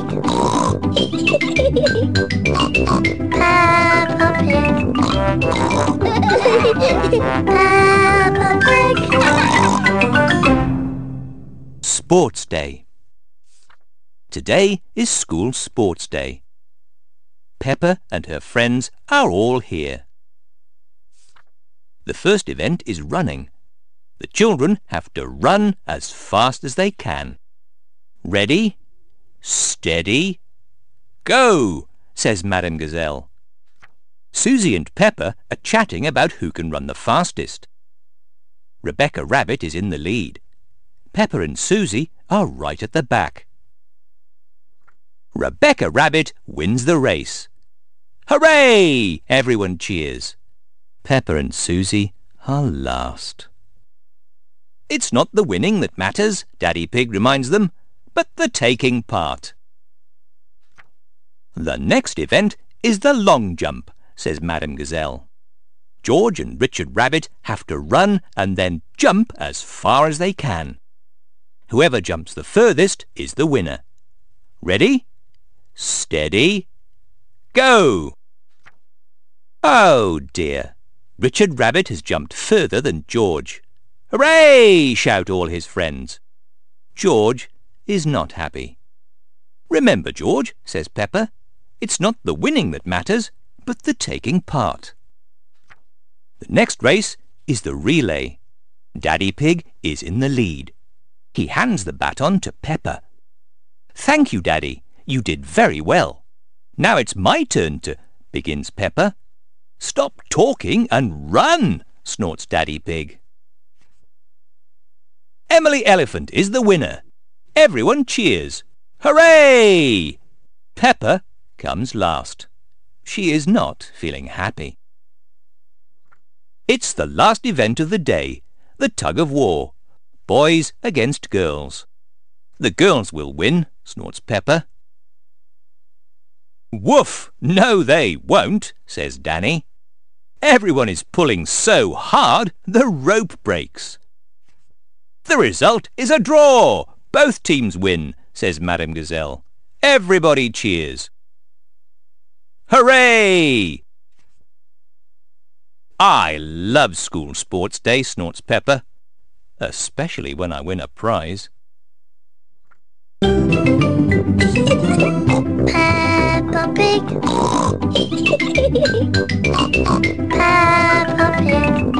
Sports Day. Today is school sports day. Peppa and her friends are all here. The first event is running. The children have to run as fast as they can. Ready? Steady? Go! says Madame Gazelle. Susie and Peppa are chatting about who can run the fastest. Rebecca Rabbit is in the lead. Peppa and Susie are right at the back. Rebecca Rabbit wins the race. Hooray! Everyone cheers. Peppa and Susie are last. It's not the winning that matters, Daddy Pig reminds them, but the taking part. The next event is the long jump, says Madame Gazelle. George and Richard Rabbit have to run and then jump as far as they can. Whoever jumps the furthest is the winner. Ready? Steady. Go! Oh dear! Richard Rabbit has jumped further than George. Hooray! shout all his friends. George is not happy. Remember, George, says Peppa, it's not the winning that matters, but the taking part. The next race is the relay. Daddy Pig is in the lead. He hands the baton to Peppa. Thank you, Daddy. You did very well. Now it's my turn to, begins Peppa. Stop talking and run, snorts Daddy Pig. Emily Elephant is the winner. Everyone cheers. Hooray! Peppa comes last. She is not feeling happy. It's the last event of the day, the tug of war. Boys against girls. The girls will win, snorts Peppa. Woof! No, they won't, says Danny. Everyone is pulling so hard the rope breaks. The result is a draw. Both teams win, says Madame Gazelle. Everybody cheers. Hooray! I love school sports day, snorts Peppa, especially when I win a prize. Peppa Pig. Peppa Pig.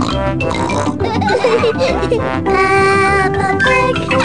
Peppa